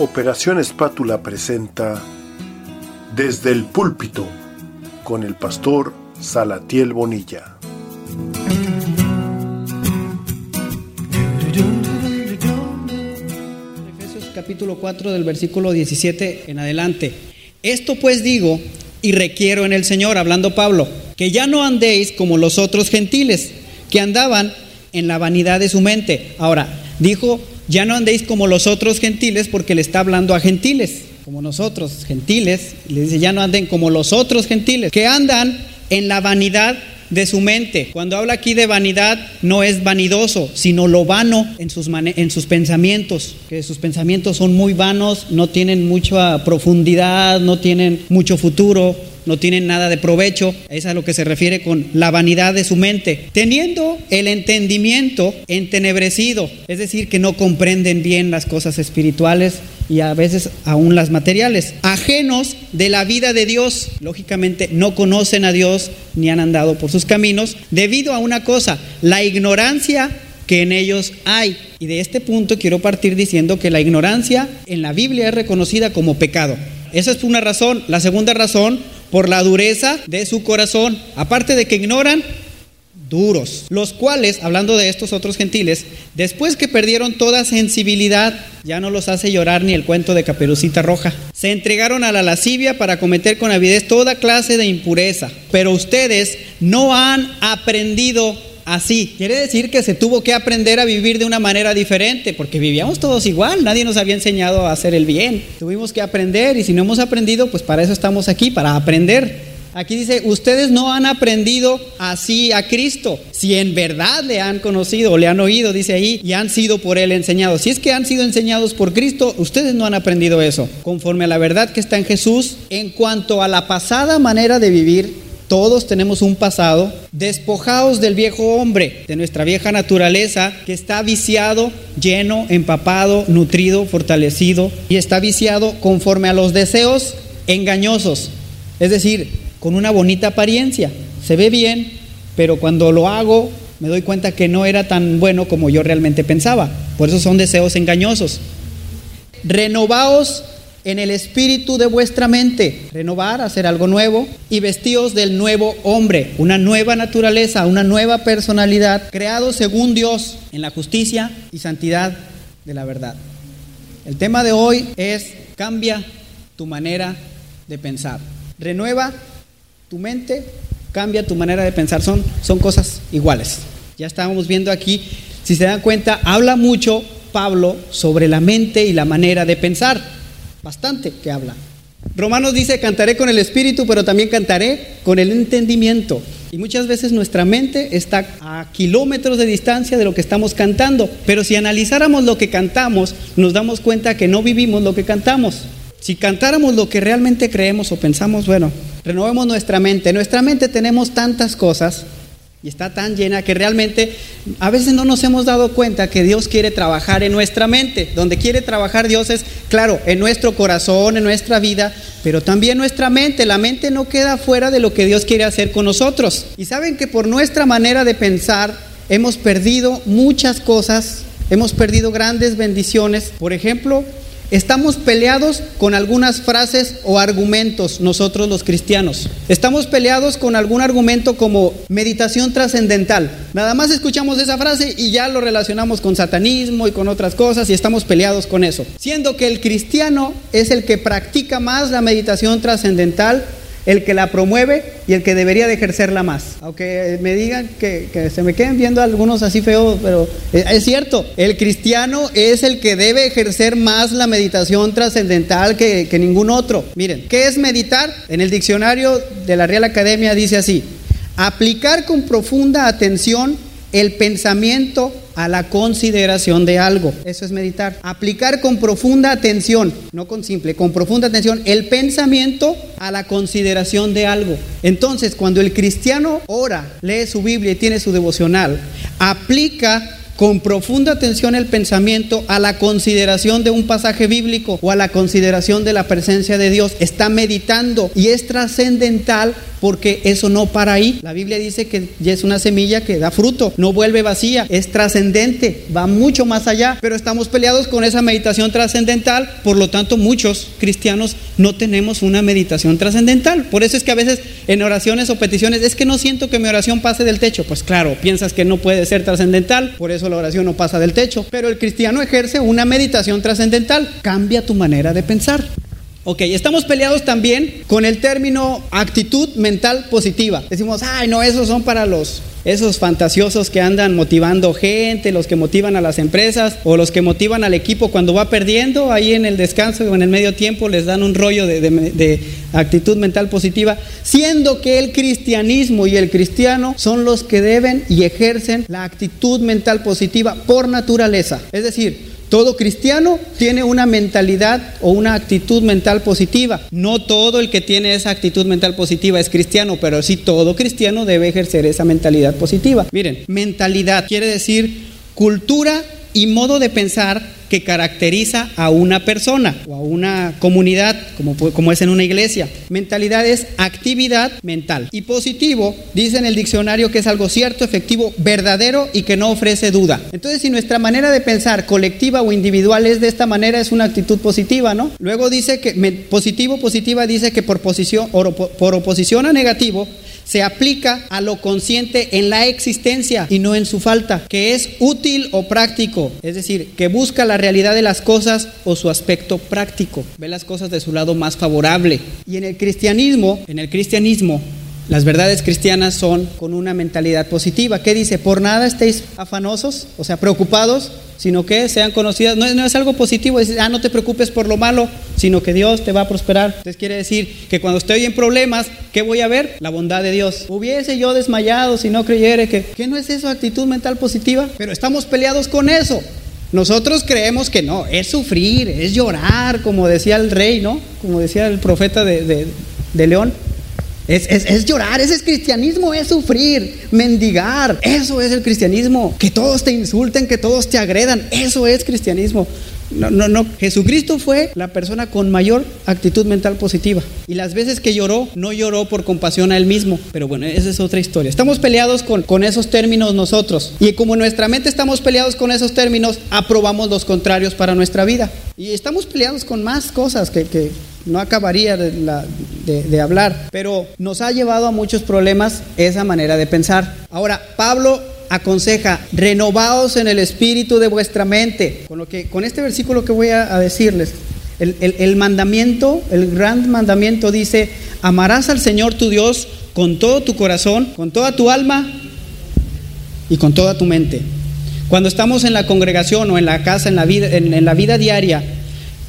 Operación Espátula presenta Desde el púlpito con el pastor Salatiel Bonilla. Efesios capítulo 4 del versículo 17 en adelante. Esto pues digo y requiero en el Señor, hablando Pablo, que ya no andéis como los otros gentiles, que andaban en la vanidad de su mente. Ahora, dijo, ya no andéis como los otros gentiles porque le está hablando a gentiles, como nosotros, gentiles. Le dice, ya no anden como los otros gentiles, que andan en la vanidad de su mente. Cuando habla aquí de vanidad, no es vanidoso, sino lo vano en sus, en sus pensamientos, que sus pensamientos son muy vanos, no tienen mucha profundidad, no tienen mucho futuro, no tienen nada de provecho. Es a lo que se refiere con la vanidad de su mente. Teniendo el entendimiento entenebrecido, es decir, que no comprenden bien las cosas espirituales y a veces aún las materiales, ajenos de la vida de Dios. Lógicamente no conocen a Dios ni han andado por sus caminos debido a una cosa, la ignorancia que en ellos hay. Y de este punto quiero partir diciendo que la ignorancia en la Biblia es reconocida como pecado. Esa es una razón. La segunda razón, por la dureza de su corazón. Aparte de que ignoran, duros, los cuales, hablando de estos otros gentiles, después que perdieron toda sensibilidad, ya no los hace llorar ni el cuento de Caperucita Roja. Se entregaron a la lascivia para cometer con avidez toda clase de impureza. Pero ustedes no han aprendido así. Quiere decir que se tuvo que aprender a vivir de una manera diferente, porque vivíamos todos igual, nadie nos había enseñado a hacer el bien. Tuvimos que aprender y si no hemos aprendido, pues para eso estamos aquí, para aprender. Aquí dice, ustedes no han aprendido así a Cristo, si en verdad le han conocido o le han oído, dice ahí, y han sido por él enseñados. Si es que han sido enseñados por Cristo, ustedes no han aprendido eso, conforme a la verdad que está en Jesús, en cuanto a la pasada manera de vivir todos tenemos un pasado. Despojados del viejo hombre, de nuestra vieja naturaleza, que está viciado, lleno, empapado, nutrido, fortalecido, y está viciado conforme a los deseos engañosos. Es decir, con una bonita apariencia. Se ve bien, pero cuando lo hago me doy cuenta que no era tan bueno como yo realmente pensaba. Por eso son deseos engañosos. Renovaos en el espíritu de vuestra mente, renovar, hacer algo nuevo y vestidos del nuevo hombre, una nueva naturaleza, una nueva personalidad, creado según Dios en la justicia y santidad de la verdad. El tema de hoy es cambia tu manera de pensar. Renueva tu mente, cambia tu manera de pensar. Son, son cosas iguales. Ya estábamos viendo aquí, si se dan cuenta, habla mucho Pablo sobre la mente y la manera de pensar bastante que habla. Romanos dice, cantaré con el espíritu, pero también cantaré con el entendimiento. Y muchas veces nuestra mente está a kilómetros de distancia de lo que estamos cantando. Pero si analizáramos lo que cantamos, nos damos cuenta que no vivimos lo que cantamos. Si cantáramos lo que realmente creemos o pensamos, bueno, renovemos nuestra mente. En nuestra mente tenemos tantas cosas y está tan llena que realmente a veces no nos hemos dado cuenta que Dios quiere trabajar en nuestra mente. Donde quiere trabajar Dios es, claro, en nuestro corazón, en nuestra vida, pero también nuestra mente. La mente no queda fuera de lo que Dios quiere hacer con nosotros. Y saben que por nuestra manera de pensar hemos perdido muchas cosas, hemos perdido grandes bendiciones. Por ejemplo, Estamos peleados con algunas frases o argumentos nosotros los cristianos. Estamos peleados con algún argumento como meditación trascendental. Nada más escuchamos esa frase y ya lo relacionamos con satanismo y con otras cosas y estamos peleados con eso. Siendo que el cristiano es el que practica más la meditación trascendental el que la promueve y el que debería de ejercerla más. Aunque me digan que, se me queden viendo algunos así feos, pero es cierto, el cristiano es el que debe ejercer más la meditación trascendental que, que ningún otro. Miren, ¿qué es meditar? En el diccionario de la Real Academia dice así, aplicar con profunda atención el pensamiento a la consideración de algo. Eso es meditar. Aplicar con profunda atención, no con simple, con profunda atención el pensamiento a la consideración de algo. Entonces, cuando el cristiano ora, lee su Biblia y tiene su devocional, aplica con profunda atención el pensamiento a la consideración de un pasaje bíblico o a la consideración de la presencia de Dios. Está meditando y es trascendental porque eso no para ahí. La Biblia dice que es una semilla que da fruto, no vuelve vacía, es trascendente, va mucho más allá, pero estamos peleados con esa meditación trascendental, por lo tanto muchos cristianos no tenemos una meditación trascendental. Por eso es que a veces en oraciones o peticiones es que no siento que mi oración pase del techo. Pues claro, piensas que no puede ser trascendental, por eso la oración no pasa del techo, pero el cristiano ejerce una meditación trascendental, cambia tu manera de pensar. Ok, estamos peleados también con el término actitud mental positiva. Decimos, ay, no, esos son para los, esos fantasiosos que andan motivando gente, los que motivan a las empresas o los que motivan al equipo cuando va perdiendo, ahí en el descanso o en el medio tiempo les dan un rollo de, actitud mental positiva, siendo que el cristianismo y el cristiano son los que deben y ejercen la actitud mental positiva por naturaleza. Es decir, todo cristiano tiene una mentalidad o una actitud mental positiva. No todo el que tiene esa actitud mental positiva es cristiano, pero sí todo cristiano debe ejercer esa mentalidad positiva. Miren, mentalidad quiere decir cultura y modo de pensar que caracteriza a una persona o a una comunidad, como, como es en una iglesia. Mentalidad es actividad mental. Y positivo, dice en el diccionario que es algo cierto, efectivo, verdadero y que no ofrece duda. Entonces, si nuestra manera de pensar colectiva o individual es de esta manera, es una actitud positiva, ¿no? Luego dice que positivo, positiva, dice que por, posición, por oposición a negativo, se aplica a lo consciente en la existencia y no en su falta, que es útil o práctico, es decir, que busca la realidad de las cosas o su aspecto práctico, ve las cosas de su lado más favorable. Y en el cristianismo, en el cristianismo, las verdades cristianas son con una mentalidad positiva. ¿Qué dice? Por nada estéis afanosos, o sea, preocupados, sino que sean conocidas. No no es algo positivo decir, ah, no te preocupes por lo malo, sino que Dios te va a prosperar. Entonces quiere decir que cuando estoy en problemas, ¿qué voy a ver? La bondad de Dios. Hubiese yo desmayado si no creyere que... ¿Qué no es eso, actitud mental positiva? Pero estamos peleados con eso. Nosotros creemos que no, es sufrir, es llorar, como decía el rey, ¿no? Como decía el profeta de, de León. Es, es, es, llorar, ese es cristianismo, es sufrir, mendigar. Eso es el cristianismo. Que todos te insulten, que todos te agredan. Eso es cristianismo. No, no, no. Jesucristo fue la persona con mayor actitud mental positiva. Y las veces que lloró, no lloró por compasión a él mismo. Pero bueno, esa es otra historia. Estamos peleados con, con esos términos nosotros. Y como en nuestra mente estamos peleados con esos términos, aprobamos los contrarios para nuestra vida. Y estamos peleados con más cosas que, que no acabaría de, la, de, de, hablar, pero nos ha llevado a muchos problemas esa manera de pensar. Ahora, Pablo aconseja, renovaos en el espíritu de vuestra mente. Con, lo que, con este versículo que voy a, decirles, el, mandamiento, el gran mandamiento dice, amarás al Señor tu Dios con todo tu corazón, con toda tu alma y con toda tu mente. Cuando estamos en la congregación o en la casa, en la vida, en la vida diaria,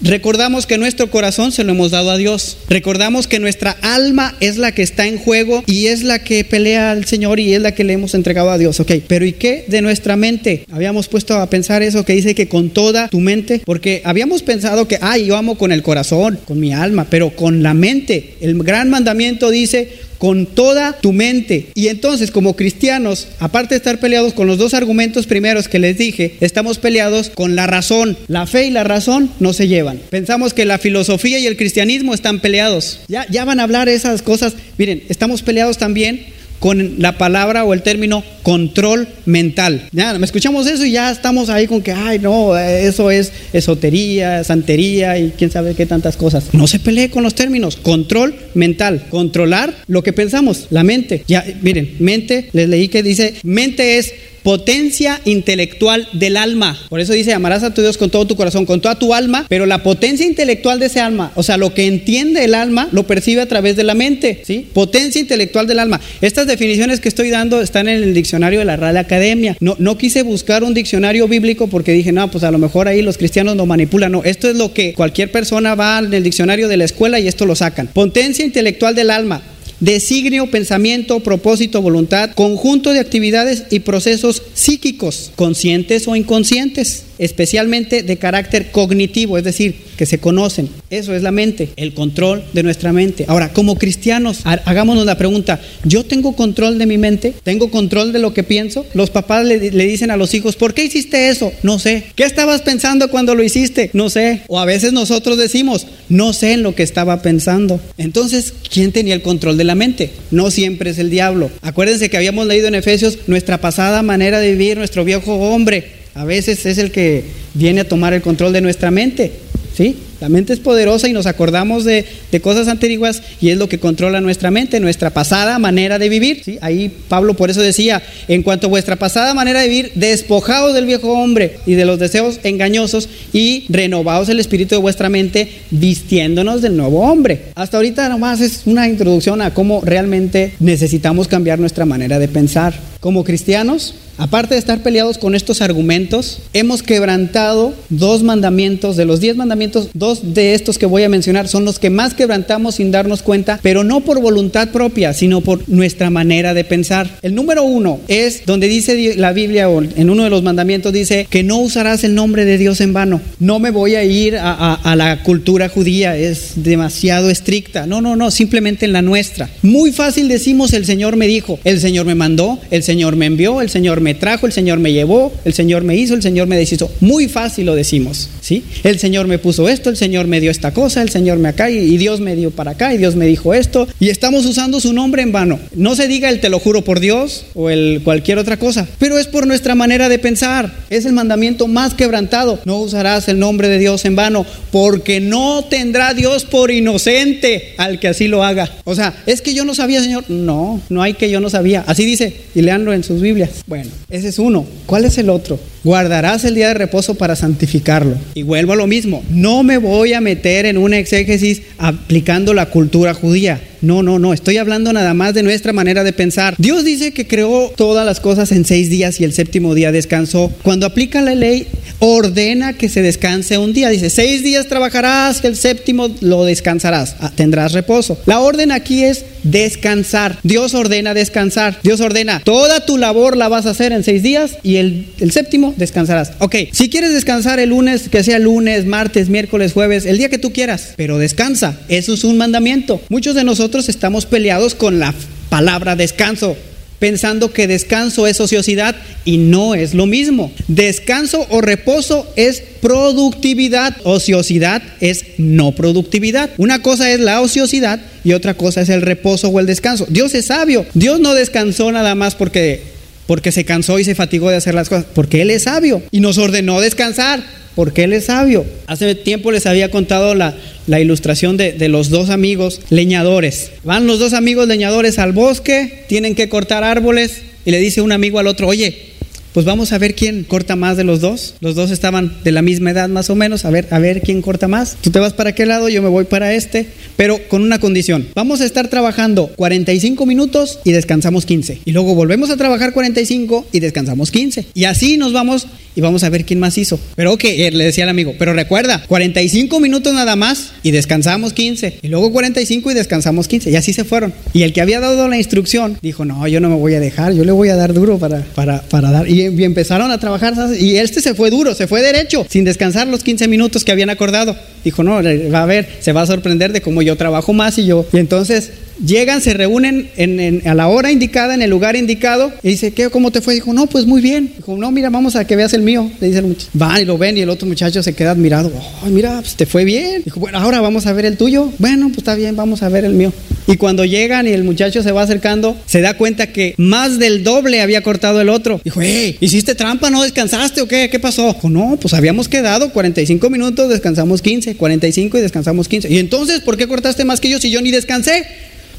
Recordamos que nuestro corazón se lo hemos dado a Dios. Recordamos que nuestra alma es la que está en juego y es la que pelea al Señor y es la que le hemos entregado a Dios. Ok, pero ¿y qué de nuestra mente? Habíamos puesto a pensar eso que dice que con toda tu mente, porque habíamos pensado que, ay, yo amo con el corazón, con mi alma, pero con la mente. El gran mandamiento dice, con toda tu mente. Y entonces, como cristianos, aparte de estar peleados con los dos argumentos primeros que les dije, estamos peleados con la razón. La fe y la razón no se llevan. Pensamos que la filosofía y el cristianismo están peleados. Ya, ya van a hablar esas cosas. Miren, estamos peleados también con la palabra o el término control mental. Ya, me escuchamos eso y ya estamos ahí con que, ay, no, eso es esotería, santería y quién sabe qué tantas cosas. No se pelee con los términos. Control mental. Controlar lo que pensamos, la mente. Ya, miren, mente, les leí que dice, mente es potencia intelectual del alma. Por eso dice, amarás a tu Dios con todo tu corazón, con toda tu alma, pero la potencia intelectual de ese alma, o sea, lo que entiende el alma, lo percibe a través de la mente, ¿sí? Potencia intelectual del alma. Estas definiciones que estoy dando están en el diccionario de la Real Academia. No, no quise buscar un diccionario bíblico porque dije, no, pues a lo mejor ahí los cristianos lo manipulan. No, esto es lo que cualquier persona va en el diccionario de la escuela y esto lo sacan. Potencia intelectual del alma, designio, pensamiento, propósito, voluntad, conjunto de actividades y procesos psíquicos, conscientes o inconscientes. Especialmente de carácter cognitivo, es decir, que se conocen. Eso es la mente, el control de nuestra mente. Ahora, como cristianos, hagámonos la pregunta, ¿yo tengo control de mi mente? ¿Tengo control de lo que pienso? Los papás le, dicen a los hijos, ¿por qué hiciste eso? No sé. ¿Qué estabas pensando cuando lo hiciste? No sé. O a veces nosotros decimos, no sé en lo que estaba pensando. Entonces, ¿quién tenía el control de la mente? No siempre es el diablo. Acuérdense que habíamos leído en Efesios nuestra pasada manera de vivir, nuestro viejo hombre. A veces es el que viene a tomar el control de nuestra mente. ¿Sí? La mente es poderosa y nos acordamos de, cosas antiguas y es lo que controla nuestra mente, nuestra pasada manera de vivir. ¿sí? Ahí Pablo por eso decía, en cuanto a vuestra pasada manera de vivir, despojados del viejo hombre y de los deseos engañosos y renovados el espíritu de vuestra mente, vistiéndonos del nuevo hombre. Hasta ahorita nomás es una introducción a cómo realmente necesitamos cambiar nuestra manera de pensar. Como cristianos, aparte de estar peleados con estos argumentos, hemos quebrantado dos mandamientos, de los diez mandamientos, dos de estos que voy a mencionar son los que más quebrantamos sin darnos cuenta, pero no por voluntad propia, sino por nuestra manera de pensar. El número uno es donde dice la Biblia, o en uno de los mandamientos dice que no usarás el nombre de Dios en vano. No me voy a ir a, a la cultura judía, es demasiado estricta. No, no, no, simplemente en la nuestra. Muy fácil decimos el Señor me dijo, el Señor me mandó, el Señor me envió, el Señor me trajo, el Señor me llevó, el Señor me hizo, el Señor me deshizo. Muy fácil lo decimos, ¿sí? El Señor me puso esto, el Señor me dio esta cosa, el Señor me acá y Dios me dio para acá y Dios me dijo esto y estamos usando su nombre en vano. No se diga el te lo juro por Dios o el cualquier otra cosa, pero es por nuestra manera de pensar. Es el mandamiento más quebrantado. No usarás el nombre de Dios en vano porque no tendrá Dios por inocente al que así lo haga. O sea, es que yo no sabía, Señor. No, no hay que yo no sabía. Así dice y leanlo en sus Biblias. Bueno, ese es uno. ¿Cuál es el otro? Guardarás el día de reposo para santificarlo. Y vuelvo a lo mismo. No me voy a meter en una exégesis aplicando la cultura judía. No, no, no, estoy hablando nada más de nuestra manera de pensar. Dios dice que creó todas las cosas en seis días y el séptimo día descansó. Cuando aplica la ley, ordena que se descanse un día. Dice, seis días trabajarás, el séptimo lo descansarás, ah, tendrás reposo. La orden aquí es descansar. Dios ordena descansar. Dios ordena, toda tu labor la vas a hacer en seis días y el, el séptimo descansarás. Ok, si quieres descansar el lunes, que sea lunes, martes, miércoles, jueves, el día que tú quieras, pero descansa. Eso es un mandamiento. Muchos de nosotros estamos peleados con la palabra descanso, pensando que descanso es ociosidad y no es lo mismo. Descanso o reposo es productividad, ociosidad es no productividad. Una cosa es la ociosidad y otra cosa es el reposo o el descanso. Dios es sabio. Dios no descansó nada más porque porque se cansó y se fatigó de hacer las cosas, porque Él es sabio y nos ordenó descansar porque Él es sabio. Hace tiempo les había contado la, la ilustración de, de, los dos amigos leñadores. Van los dos amigos leñadores al bosque, tienen que cortar árboles y le dice un amigo al otro, oye, pues vamos a ver quién corta más de los dos. Los dos estaban de la misma edad más o menos, a ver, a ver quién corta más. Tú te vas para qué lado, yo me voy para este, pero con una condición. Vamos a estar trabajando 45 minutos y descansamos 15. Y luego volvemos a trabajar 45 y descansamos 15. Y así nos vamos y vamos a ver quién más hizo. Pero ok, eh, le decía al amigo, pero recuerda, 45 minutos nada más y descansamos 15. Y luego 45 y descansamos 15. Y así se fueron. Y el que había dado la instrucción dijo, no, yo no me voy a dejar, yo le voy a dar duro para, para, para dar. Y y, empezaron a trabajar y este se fue duro, se fue derecho, sin descansar los 15 minutos que habían acordado. Dijo, no, va a ver, se va a sorprender de cómo yo trabajo más y yo. Y entonces llegan, se reúnen en, a la hora indicada, en el lugar indicado, y dice, ¿qué, ¿cómo te fue? Dijo, no, pues muy bien. Dijo, no, mira, vamos a que veas el mío. Le dice el muchacho. Van y lo ven y el otro muchacho se queda admirado. Ay, mira, pues te fue bien. Dijo, bueno, ahora vamos a ver el tuyo. Bueno, pues está bien, vamos a ver el mío. Y cuando llegan y el muchacho se va acercando, se da cuenta que más del doble había cortado el otro. Dijo, hey, ¿hiciste trampa? ¿No descansaste o qué? ¿Qué pasó? Dijo, no, pues habíamos quedado 45 minutos, descansamos 15, 45 y descansamos 15. Y entonces, ¿por qué cortaste más que yo si yo ni descansé?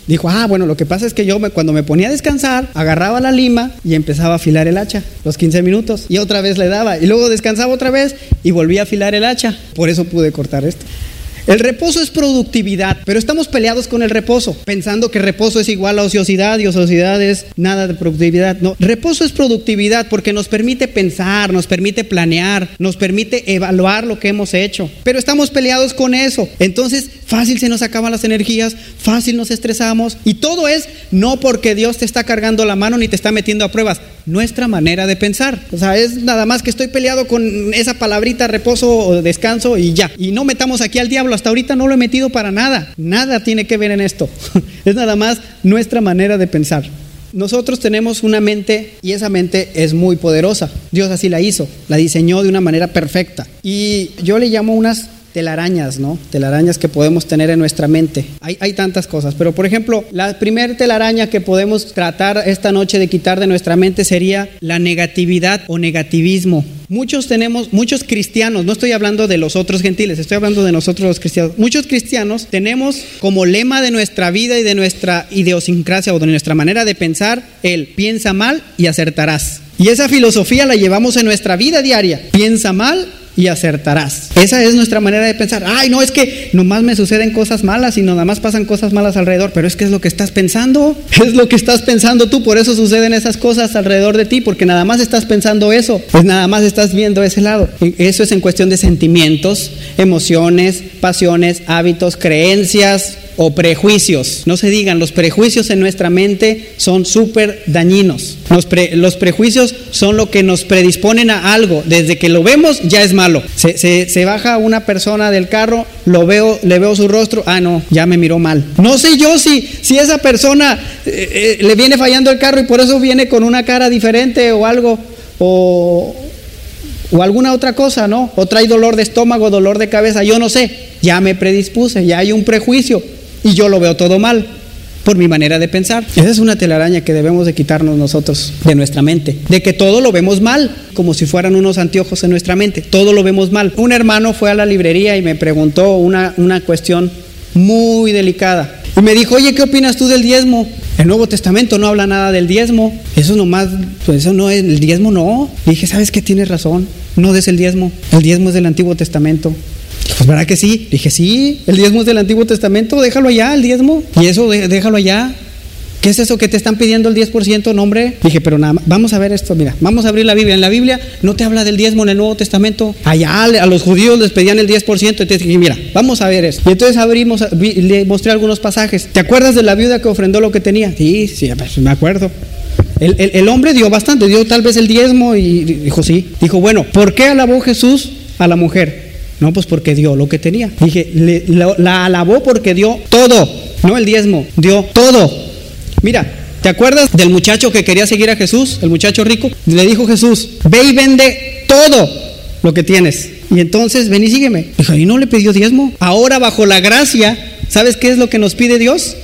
Dijo, ah, bueno, lo que pasa es que yo cuando me ponía a descansar, agarraba la lima y empezaba a afilar el hacha, los 15 minutos, y otra vez le daba, y luego descansaba otra vez y volvía a afilar el hacha. Por eso pude cortar esto. El reposo es productividad, pero estamos peleados con el reposo, pensando que reposo es igual a ociosidad y ociosidad es nada de productividad. No, reposo es productividad porque nos permite pensar, nos permite planear, nos permite evaluar lo que hemos hecho. Pero estamos peleados con eso. Entonces, fácil se nos acaban las energías, fácil nos estresamos y todo es no porque Dios te está cargando la mano ni te está metiendo a pruebas. Nuestra manera de pensar. O sea, es nada más que estoy peleado con esa palabrita reposo o descanso y ya. Y no metamos aquí al diablo, hasta ahorita no lo he metido para nada. Nada tiene que ver en esto. es nada más nuestra manera de pensar. Nosotros tenemos una mente y esa mente es muy poderosa. Dios así la hizo, la diseñó de una manera perfecta. Y yo le llamo unas telarañas, ¿no? Telarañas que podemos tener en nuestra mente. Hay, hay tantas cosas, pero por ejemplo, la primera telaraña que podemos tratar esta noche de quitar de nuestra mente sería la negatividad o negativismo. Muchos tenemos, muchos cristianos, no estoy hablando de los otros gentiles, estoy hablando de nosotros los cristianos. Muchos cristianos tenemos como lema de nuestra vida y de nuestra idiosincrasia o de nuestra manera de pensar el piensa mal y acertarás. Y esa filosofía la llevamos en nuestra vida diaria. Piensa mal y acertarás. Esa es nuestra manera de pensar. Ay, no, es que nomás me suceden cosas malas y nada más pasan cosas malas alrededor, pero es que es lo que estás pensando, es lo que estás pensando tú, por eso suceden esas cosas alrededor de ti, porque nada más estás pensando eso, pues nada más estás viendo ese lado. Eso es en cuestión de sentimientos, emociones, pasiones, hábitos, creencias, o prejuicios. No se digan, los prejuicios en nuestra mente son súper dañinos. Los, los, prejuicios son lo que nos predisponen a algo. Desde que lo vemos ya es malo. Se, se, baja una persona del carro, lo veo, le veo su rostro, ah no, ya me miró mal. No sé yo si, si esa persona eh, eh, le viene fallando el carro y por eso viene con una cara diferente o algo. O, o alguna otra cosa, ¿no? O trae dolor de estómago, dolor de cabeza, yo no sé. Ya me predispuse, ya hay un prejuicio y yo lo veo todo mal por mi manera de pensar. Esa es una telaraña que debemos de quitarnos nosotros de nuestra mente, de que todo lo vemos mal, como si fueran unos anteojos en nuestra mente, todo lo vemos mal. Un hermano fue a la librería y me preguntó una, una cuestión muy delicada. Y me dijo, oye, ¿qué opinas tú del diezmo? El Nuevo Testamento no habla nada del diezmo. Eso nomás, pues eso no es, el diezmo no. dije, ¿sabes qué? Tienes razón. No des el diezmo. El diezmo es del Antiguo Testamento. Pues verdad que sí. Dije, sí, el diezmo es del Antiguo Testamento, déjalo allá, el diezmo. Y eso, déjalo allá. ¿Qué es eso que te están pidiendo el 10%, nombre? Dije, pero nada, vamos a ver esto, mira, vamos a abrir la Biblia. En la Biblia no te habla del diezmo en el Nuevo Testamento. Allá a los judíos les pedían el 10%, entonces dije, mira, vamos a ver esto. Y entonces abrimos, le mostré algunos pasajes. ¿Te acuerdas de la viuda que ofrendó lo que tenía? Sí, sí, me acuerdo. El, el hombre dio bastante, dio tal vez el diezmo y dijo, sí. Dijo, bueno, ¿por qué alabó Jesús a la mujer? No, pues porque dio lo que tenía. Dije, la alabó porque dio todo, no el diezmo, dio todo. Mira, ¿te acuerdas del muchacho que quería seguir a Jesús, el muchacho rico? Le dijo Jesús, ve y vende todo lo que tienes. Y entonces ven y sígueme. Dijo, ¿y no le pidió diezmo? Ahora bajo la gracia, ¿sabes qué es lo que nos pide Dios?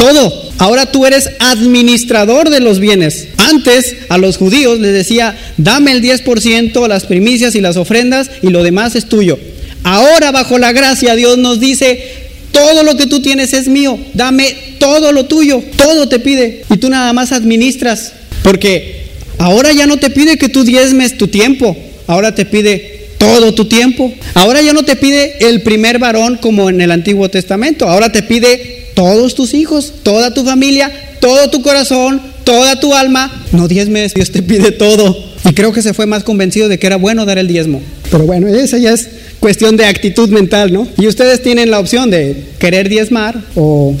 Todo. Ahora tú eres administrador de los bienes. Antes a los judíos les decía, dame el 10%, las primicias y las ofrendas y lo demás es tuyo. Ahora bajo la gracia Dios nos dice, todo lo que tú tienes es mío, dame todo lo tuyo, todo te pide y tú nada más administras. Porque ahora ya no te pide que tú diezmes tu tiempo, ahora te pide todo tu tiempo. Ahora ya no te pide el primer varón como en el Antiguo Testamento, ahora te pide todos tus hijos, toda tu familia, todo tu corazón, toda tu alma. No diezmes, Dios te pide todo. Y creo que se fue más convencido de que era bueno dar el diezmo. Pero bueno, esa ya es cuestión de actitud mental, ¿no? Y ustedes tienen la opción de querer diezmar o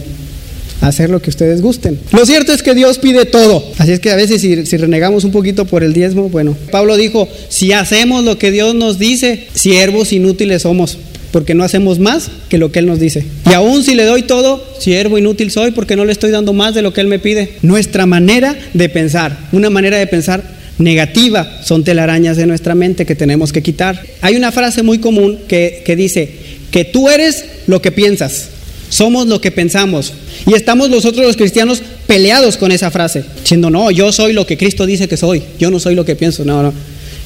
hacer lo que ustedes gusten. Lo cierto es que Dios pide todo. Así es que a veces si, si, renegamos un poquito por el diezmo, bueno, Pablo dijo, si hacemos lo que Dios nos dice, siervos inútiles somos porque no hacemos más que lo que Él nos dice. Y aún si le doy todo, siervo inútil soy porque no le estoy dando más de lo que Él me pide. Nuestra manera de pensar, una manera de pensar negativa, son telarañas de nuestra mente que tenemos que quitar. Hay una frase muy común que, que dice, que tú eres lo que piensas, somos lo que pensamos. Y estamos nosotros los cristianos peleados con esa frase, diciendo, no, yo soy lo que Cristo dice que soy, yo no soy lo que pienso, no, no.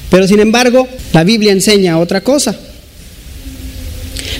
Pero sin embargo, la Biblia enseña otra cosa.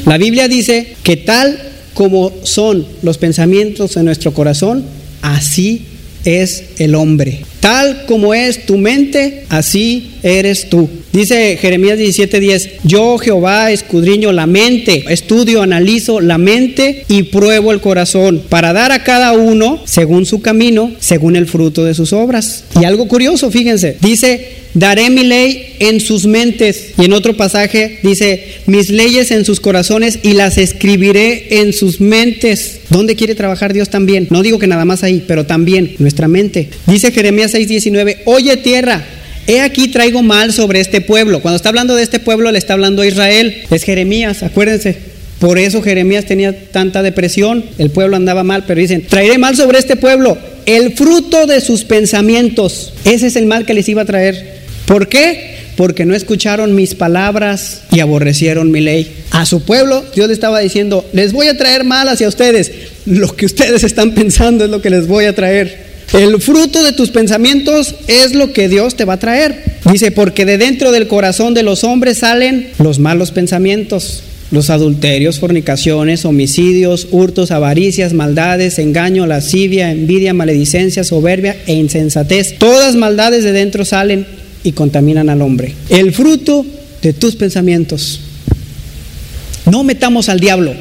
La Biblia dice que tal como son los pensamientos en nuestro corazón, así es el hombre. Tal como es tu mente, así eres tú. Dice Jeremías 17:10, yo Jehová escudriño la mente, estudio, analizo la mente y pruebo el corazón para dar a cada uno según su camino, según el fruto de sus obras. Y algo curioso, fíjense, dice Daré mi ley en sus mentes. Y en otro pasaje dice, mis leyes en sus corazones y las escribiré en sus mentes. ¿Dónde quiere trabajar Dios también? No digo que nada más ahí, pero también nuestra mente. Dice Jeremías 6, 19, oye tierra, he aquí traigo mal sobre este pueblo. Cuando está hablando de este pueblo, le está hablando a Israel. Es Jeremías, acuérdense. Por eso Jeremías tenía tanta depresión, el pueblo andaba mal, pero dicen, traeré mal sobre este pueblo el fruto de sus pensamientos. Ese es el mal que les iba a traer. ¿Por qué? Porque no escucharon mis palabras y aborrecieron mi ley. A su pueblo Dios le estaba diciendo, les voy a traer mal hacia ustedes. Lo que ustedes están pensando es lo que les voy a traer. El fruto de tus pensamientos es lo que Dios te va a traer. Dice, porque de dentro del corazón de los hombres salen los malos pensamientos los adulterios, fornicaciones, homicidios, hurtos, avaricias, maldades, engaño, lascivia, envidia, maledicencia, soberbia e insensatez. Todas maldades de dentro salen y contaminan al hombre. El fruto de tus pensamientos. No metamos al diablo.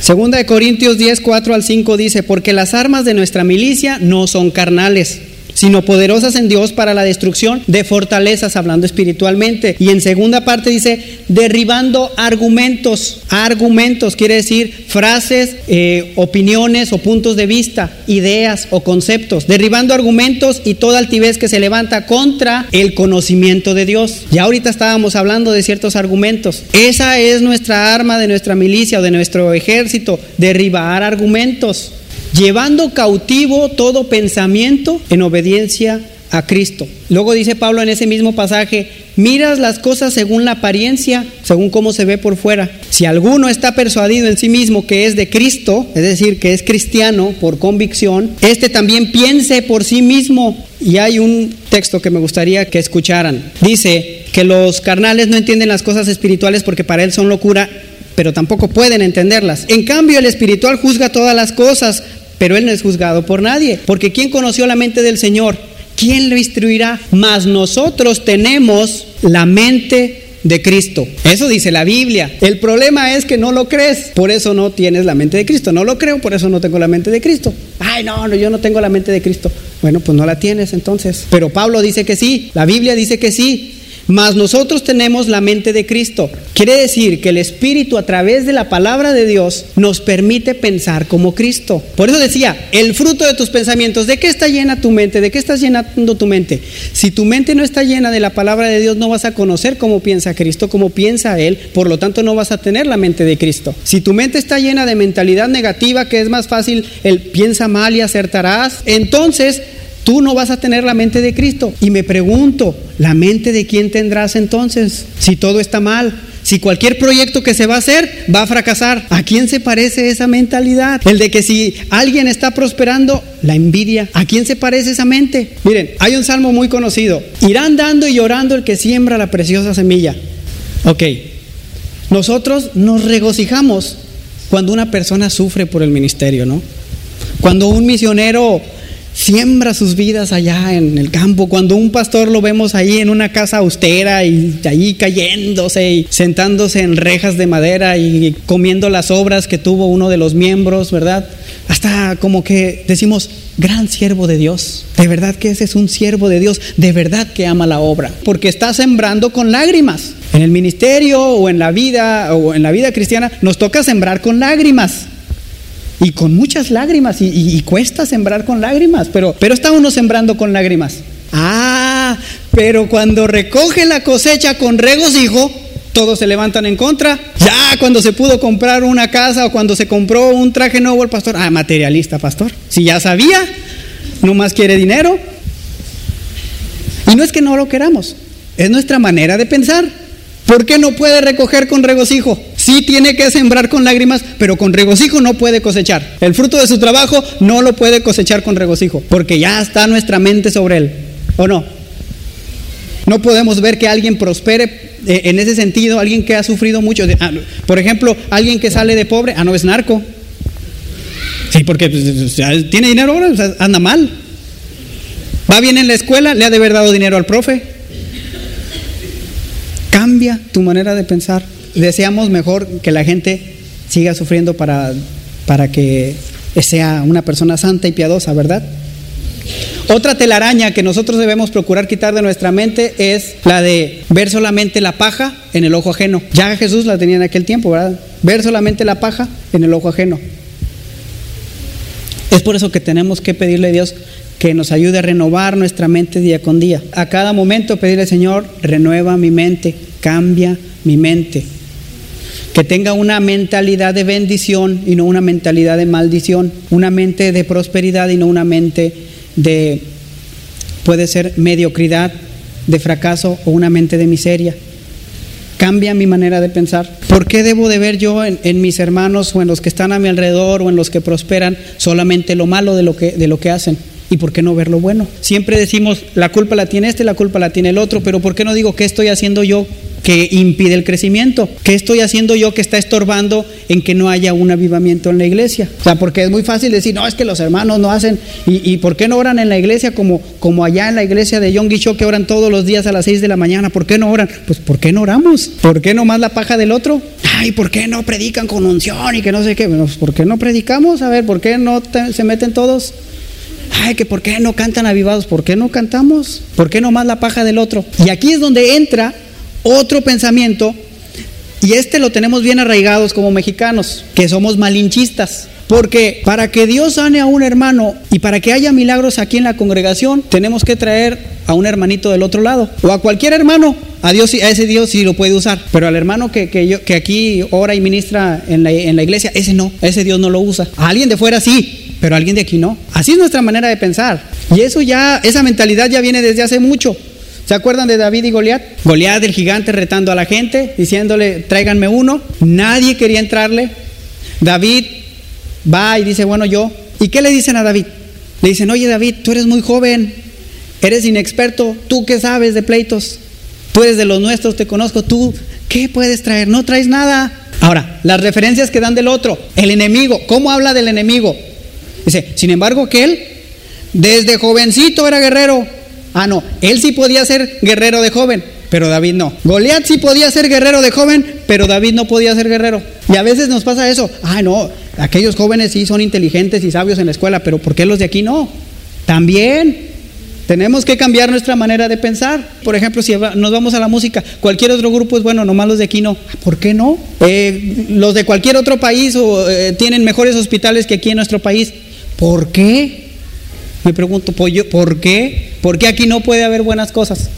Segunda de Corintios 10, 4 al 5 dice, porque las armas de nuestra milicia no son carnales sino poderosas en Dios para la destrucción de fortalezas, hablando espiritualmente. Y en segunda parte dice, derribando argumentos. Argumentos quiere decir frases, eh, opiniones o puntos de vista, ideas o conceptos. Derribando argumentos y toda altivez que se levanta contra el conocimiento de Dios. Ya ahorita estábamos hablando de ciertos argumentos. Esa es nuestra arma de nuestra milicia o de nuestro ejército, derribar argumentos llevando cautivo todo pensamiento en obediencia a Cristo. Luego dice Pablo en ese mismo pasaje, miras las cosas según la apariencia, según cómo se ve por fuera. Si alguno está persuadido en sí mismo que es de Cristo, es decir, que es cristiano por convicción, este también piense por sí mismo. Y hay un texto que me gustaría que escucharan. Dice que los carnales no entienden las cosas espirituales porque para él son locura pero tampoco pueden entenderlas. En cambio, el espiritual juzga todas las cosas, pero él no es juzgado por nadie, porque ¿quién conoció la mente del Señor? ¿Quién lo instruirá? Mas nosotros tenemos la mente de Cristo. Eso dice la Biblia. El problema es que no lo crees, por eso no tienes la mente de Cristo. No lo creo, por eso no tengo la mente de Cristo. Ay, no, no, yo no tengo la mente de Cristo. Bueno, pues no la tienes entonces. Pero Pablo dice que sí, la Biblia dice que sí. Mas nosotros tenemos la mente de Cristo. Quiere decir que el Espíritu a través de la palabra de Dios nos permite pensar como Cristo. Por eso decía, el fruto de tus pensamientos, ¿de qué está llena tu mente? ¿De qué estás llenando tu mente? Si tu mente no está llena de la palabra de Dios, no vas a conocer cómo piensa Cristo, cómo piensa Él, por lo tanto no vas a tener la mente de Cristo. Si tu mente está llena de mentalidad negativa, que es más fácil el piensa mal y acertarás, entonces Tú no vas a tener la mente de Cristo. Y me pregunto, ¿la mente de quién tendrás entonces? Si todo está mal, si cualquier proyecto que se va a hacer va a fracasar. ¿A quién se parece esa mentalidad? El de que si alguien está prosperando, la envidia. ¿A quién se parece esa mente? Miren, hay un salmo muy conocido. Irán dando y llorando el que siembra la preciosa semilla. Ok, nosotros nos regocijamos cuando una persona sufre por el ministerio, ¿no? Cuando un misionero siembra sus vidas allá en el campo. Cuando un pastor lo vemos ahí en una casa austera y ahí cayéndose y sentándose en rejas de madera y comiendo las obras que tuvo uno de los miembros, ¿verdad? Hasta como que decimos, gran siervo de Dios. De verdad que ese es un siervo de Dios, de verdad que ama la obra, porque está sembrando con lágrimas. En el ministerio o en la vida o en la vida cristiana nos toca sembrar con lágrimas. Y con muchas lágrimas, y, cuesta sembrar con lágrimas, pero, pero está uno sembrando con lágrimas. Ah, pero cuando recoge la cosecha con regocijo, todos se levantan en contra. Ya cuando se pudo comprar una casa o cuando se compró un traje nuevo el pastor, ah, materialista pastor. Si ya sabía, no más quiere dinero. Y no es que no lo queramos, es nuestra manera de pensar. ¿Por qué no puede recoger con regocijo? Sí tiene que sembrar con lágrimas, pero con regocijo no puede cosechar. El fruto de su trabajo no lo puede cosechar con regocijo, porque ya está nuestra mente sobre él. ¿O no? No podemos ver que alguien prospere eh, en ese sentido, alguien que ha sufrido mucho. Ah, por ejemplo, alguien que sale de pobre, ah, no es narco. Sí, porque pues, tiene dinero ahora, anda mal. Va bien en la escuela, le ha de haber dado dinero al profe. Cambia tu manera de pensar. Deseamos mejor que la gente siga sufriendo para, para que sea una persona santa y piadosa, ¿verdad? Otra telaraña que nosotros debemos procurar quitar de nuestra mente es la de ver solamente la paja en el ojo ajeno. Ya Jesús la tenía en aquel tiempo, ¿verdad? Ver solamente la paja en el ojo ajeno. Es por eso que tenemos que pedirle a Dios que nos ayude a renovar nuestra mente día con día. A cada momento pedirle, Señor, renueva mi mente, cambia mi mente. Que tenga una mentalidad de bendición y no una mentalidad de maldición. Una mente de prosperidad y no una mente de, puede ser mediocridad, de fracaso o una mente de miseria. Cambia mi manera de pensar. ¿Por qué debo de ver yo en, mis hermanos o en los que están a mi alrededor o en los que prosperan solamente lo malo de lo que, de lo que hacen? ¿Y por qué no ver lo bueno? Siempre decimos, la culpa la tiene este, la culpa la tiene el otro, pero ¿por qué no digo qué estoy haciendo yo que impide el crecimiento? ¿Qué estoy haciendo yo que está estorbando en que no haya un avivamiento en la iglesia? O sea, porque es muy fácil decir, no, es que los hermanos no hacen, ¿y, y por qué no oran en la iglesia como, como allá en la iglesia de John Guichó que oran todos los días a las 6 de la mañana? ¿Por qué no oran? Pues ¿por qué no oramos? ¿Por qué no más la paja del otro? Ay, ¿por qué no predican con unción y que no sé qué? Pues, ¿por qué no predicamos? A ver, ¿por qué no se meten todos? Ay, que por qué no cantan avivados, ¿por qué no cantamos? ¿Por qué no más la paja del otro? Y aquí es donde entra otro pensamiento, y este lo tenemos bien arraigados como mexicanos, que somos malinchistas. Porque para que Dios sane a un hermano y para que haya milagros aquí en la congregación, tenemos que traer a un hermanito del otro lado. O a cualquier hermano. A, Dios, a ese Dios sí lo puede usar. Pero al hermano que, que, yo, que aquí ora y ministra en la, en la iglesia, ese no. Ese Dios no lo usa. A alguien de fuera sí pero alguien de aquí no. Así es nuestra manera de pensar. Y eso ya, esa mentalidad ya viene desde hace mucho. ¿Se acuerdan de David y Goliat? Goliat, el gigante, retando a la gente, diciéndole, tráiganme uno. Nadie quería entrarle. David va y dice, bueno, yo. ¿Y qué le dicen a David? Le dicen, oye David, tú eres muy joven, eres inexperto, tú qué sabes de pleitos, tú eres de los nuestros, te conozco, tú, ¿qué puedes traer? No traes nada. Ahora, las referencias que dan del otro, el enemigo, ¿cómo habla del enemigo? Dice, sin embargo que él desde jovencito era guerrero. Ah, no, él sí podía ser guerrero de joven, pero David no. Goliat sí podía ser guerrero de joven, pero David no podía ser guerrero. Y a veces nos pasa eso. Ah, no, aquellos jóvenes sí son inteligentes y sabios en la escuela, pero ¿por qué los de aquí no? También tenemos que cambiar nuestra manera de pensar. Por ejemplo, si nos vamos a la música, cualquier otro grupo es bueno, nomás los de aquí no. ¿Por qué no? Eh, los de cualquier otro país o, eh, tienen mejores hospitales que aquí en nuestro país. ¿Por qué? Me pregunto, ¿por qué? ¿Por qué aquí no puede haber buenas cosas?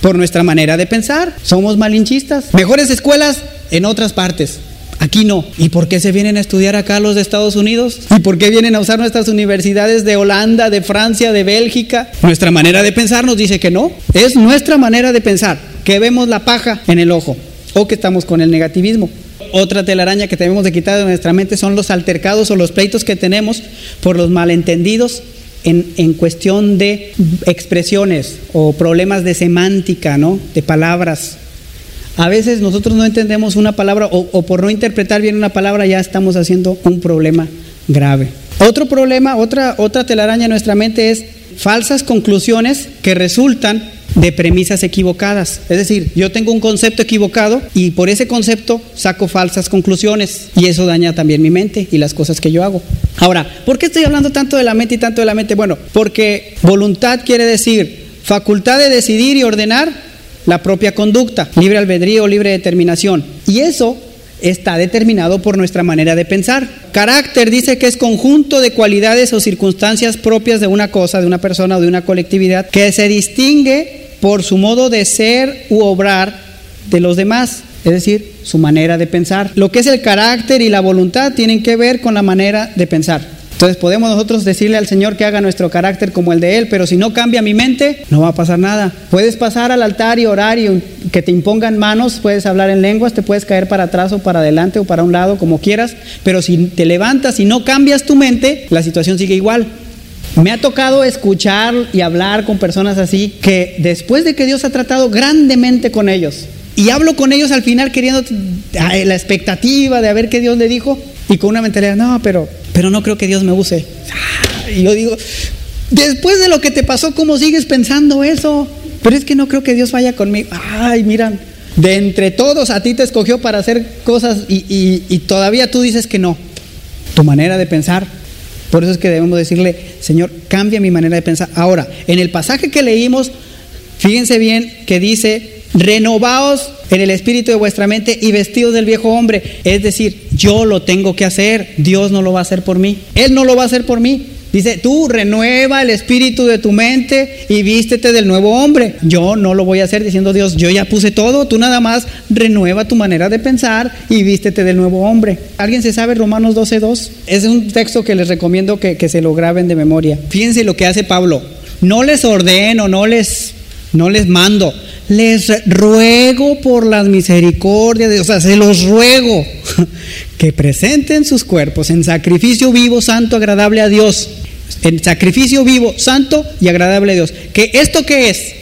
Por nuestra manera de pensar. Somos malinchistas. Mejores escuelas en otras partes. Aquí no. ¿Y por qué se vienen a estudiar acá los de Estados Unidos? ¿Y por qué vienen a usar nuestras universidades de Holanda, de Francia, de Bélgica? Nuestra manera de pensar nos dice que no. Es nuestra manera de pensar, que vemos la paja en el ojo o que estamos con el negativismo otra telaraña que tenemos de quitar de nuestra mente son los altercados o los pleitos que tenemos por los malentendidos en, en, cuestión de expresiones o problemas de semántica, ¿no? De palabras. A veces nosotros no entendemos una palabra o, por no interpretar bien una palabra ya estamos haciendo un problema grave. Otro problema, otra, otra telaraña en nuestra mente es falsas conclusiones que resultan de premisas equivocadas. Es decir, yo tengo un concepto equivocado y por ese concepto saco falsas conclusiones y eso daña también mi mente y las cosas que yo hago. Ahora, ¿por qué estoy hablando tanto de la mente y tanto de la mente? Bueno, porque voluntad quiere decir facultad de decidir y ordenar la propia conducta, libre albedrío, libre determinación. Y eso está determinado por nuestra manera de pensar. Carácter dice que es conjunto de cualidades o circunstancias propias de una cosa, de una persona o de una colectividad que se distingue por su modo de ser u obrar de los demás, es decir, su manera de pensar. Lo que es el carácter y la voluntad tienen que ver con la manera de pensar. Entonces podemos nosotros decirle al Señor que haga nuestro carácter como el de Él, pero si no cambia mi mente, no va a pasar nada. Puedes pasar al altar y orar y que te impongan manos, puedes hablar en lenguas, te puedes caer para atrás o para adelante o para un lado, como quieras, pero si te levantas y no cambias tu mente, la situación sigue igual. Me ha tocado escuchar y hablar con personas así que después de que Dios ha tratado grandemente con ellos, y hablo con ellos al final queriendo la expectativa de a ver qué Dios le dijo, y con una mentalidad, no, pero, pero no creo que Dios me use. Y yo digo, después de lo que te pasó, ¿cómo sigues pensando eso? Pero es que no creo que Dios vaya conmigo. Ay, miran, de entre todos a ti te escogió para hacer cosas y, y, y todavía tú dices que no. Tu manera de pensar. Por eso es que debemos decirle, Señor, cambia mi manera de pensar. Ahora, en el pasaje que leímos, fíjense bien que dice, renovaos en el espíritu de vuestra mente y vestidos del viejo hombre. Es decir, yo lo tengo que hacer, Dios no lo va a hacer por mí. Él no lo va a hacer por mí. Dice, tú renueva el espíritu de tu mente y vístete del nuevo hombre. Yo no lo voy a hacer diciendo Dios, yo ya puse todo, tú nada más renueva tu manera de pensar y vístete del nuevo hombre. ¿Alguien se sabe Romanos 12.2? Es un texto que les recomiendo que, que se lo graben de memoria. Fíjense lo que hace Pablo. No les ordeno, no les, no les mando, les ruego por las misericordias de Dios, o sea, se los ruego que presenten sus cuerpos en sacrificio vivo, santo, agradable a Dios en sacrificio vivo, santo y agradable a Dios. ¿Que esto qué es?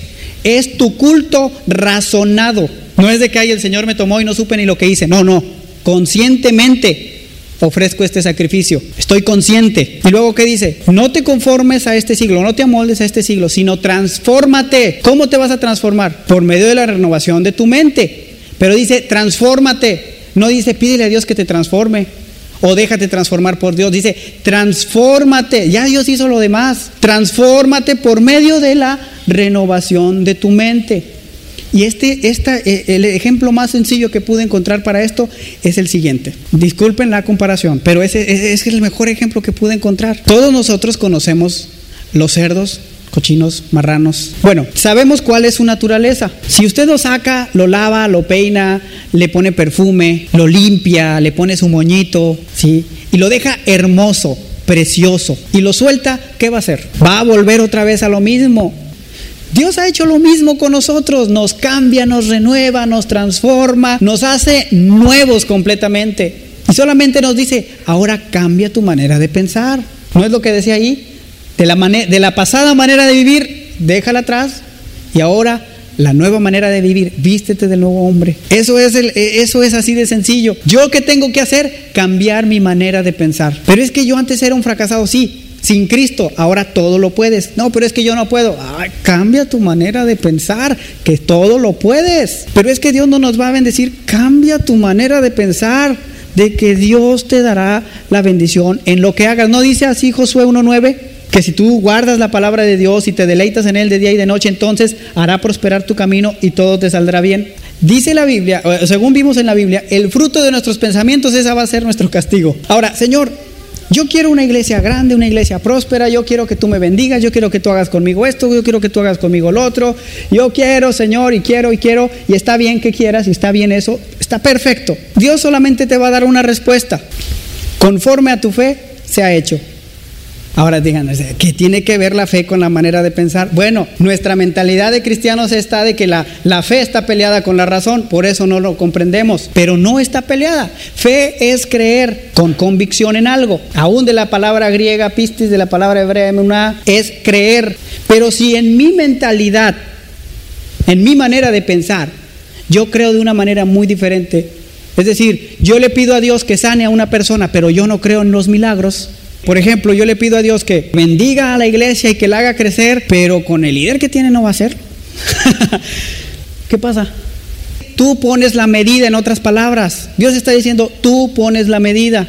Es tu culto razonado. No es de que ay, el Señor me tomó y no supe ni lo que hice. No, no. Conscientemente ofrezco este sacrificio. Estoy consciente. Y luego, ¿qué dice? No te conformes a este siglo, no te amoldes a este siglo, sino transfórmate. ¿Cómo te vas a transformar? Por medio de la renovación de tu mente. Pero dice, transfórmate. No dice, pídele a Dios que te transforme o déjate transformar por Dios. Dice, transfórmate. Ya Dios hizo lo demás. Transfórmate por medio de la renovación de tu mente. Y este, esta, eh, el ejemplo más sencillo que pude encontrar para esto es el siguiente. Disculpen la comparación, pero ese es el mejor ejemplo que pude encontrar. Todos nosotros conocemos los cerdos, cochinos, marranos. Bueno, sabemos cuál es su naturaleza. Si usted lo saca, lo lava, lo peina, le pone perfume, lo limpia, le pone su moñito, ¿sí? Y lo deja hermoso, precioso, y lo suelta, ¿qué va a hacer? Va a volver otra vez a lo mismo. Dios ha hecho lo mismo con nosotros, nos cambia, nos renueva, nos transforma, nos hace nuevos completamente. Y solamente nos dice, ahora cambia tu manera de pensar. ¿No es lo que decía ahí? De la, de la pasada manera de vivir, déjala atrás y ahora la nueva manera de vivir, vístete del nuevo hombre. Eso es, el, e, eso es así de sencillo. ¿Yo qué tengo que hacer? Cambiar mi manera de pensar. Pero es que yo antes era un fracasado, sí. Sin Cristo, ahora todo lo puedes. No, pero es que yo no puedo. cambia tu manera de pensar, que todo lo puedes. Pero es que Dios no nos va a bendecir. Cambia tu manera de pensar, de que Dios te dará la bendición en lo que hagas. ¿No dice así Josué 1.9? que si tú guardas la palabra de Dios y te deleitas en él de día y de noche, entonces hará prosperar tu camino y todo te saldrá bien. Dice la Biblia, según vimos en la Biblia, el fruto de nuestros pensamientos, esa va a ser nuestro castigo. Ahora, Señor, yo quiero una iglesia grande, una iglesia próspera, yo quiero que tú me bendigas, yo quiero que tú hagas conmigo esto, yo quiero que tú hagas conmigo lo otro, yo quiero, Señor, y quiero, y quiero, y está bien que quieras, y está bien eso, está perfecto. Dios solamente te va a dar una respuesta. Conforme a tu fe, se ha hecho. Ahora digan, ¿qué tiene que ver la fe con la manera de pensar? Bueno, nuestra mentalidad de cristianos está de que la, la, fe está peleada con la razón, por eso no lo comprendemos, pero no está peleada. Fe es creer con convicción en algo. Aún de la palabra griega pistis, de la palabra hebrea emuná, es creer. Pero si en mi mentalidad, en mi manera de pensar, yo creo de una manera muy diferente, es decir, yo le pido a Dios que sane a una persona, pero yo no creo en los milagros, por ejemplo, yo le pido a Dios que bendiga a la iglesia y que la haga crecer, pero con el líder que tiene no va a ser. ¿Qué pasa? Tú pones la medida, en otras palabras. Dios está diciendo, tú pones la medida.